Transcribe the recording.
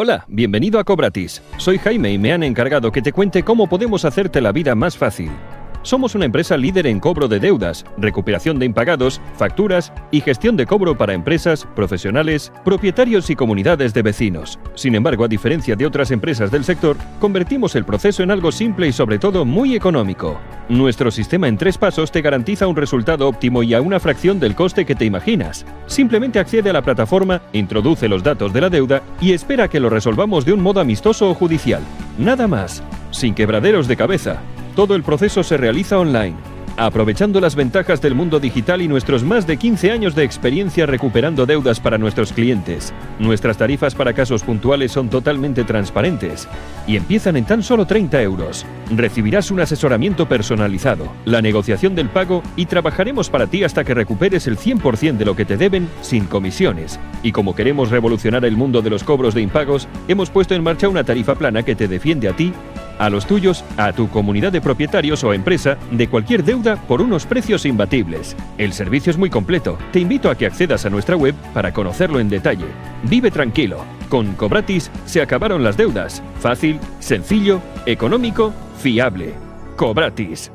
Hola, bienvenido a Cobratis. Soy Jaime y me han encargado que te cuente cómo podemos hacerte la vida más fácil. Somos una empresa líder en cobro de deudas, recuperación de impagados, facturas y gestión de cobro para empresas, profesionales, propietarios y comunidades de vecinos. Sin embargo, a diferencia de otras empresas del sector, convertimos el proceso en algo simple y sobre todo muy económico. Nuestro sistema en tres pasos te garantiza un resultado óptimo y a una fracción del coste que te imaginas. Simplemente accede a la plataforma, introduce los datos de la deuda y espera que lo resolvamos de un modo amistoso o judicial. Nada más, sin quebraderos de cabeza. Todo el proceso se realiza online, aprovechando las ventajas del mundo digital y nuestros más de 15 años de experiencia recuperando deudas para nuestros clientes. Nuestras tarifas para casos puntuales son totalmente transparentes y empiezan en tan solo 30 euros. Recibirás un asesoramiento personalizado, la negociación del pago y trabajaremos para ti hasta que recuperes el 100% de lo que te deben sin comisiones. Y como queremos revolucionar el mundo de los cobros de impagos, hemos puesto en marcha una tarifa plana que te defiende a ti a los tuyos, a tu comunidad de propietarios o empresa de cualquier deuda por unos precios imbatibles. El servicio es muy completo. Te invito a que accedas a nuestra web para conocerlo en detalle. Vive tranquilo. Con Cobratis se acabaron las deudas. Fácil, sencillo, económico, fiable. Cobratis.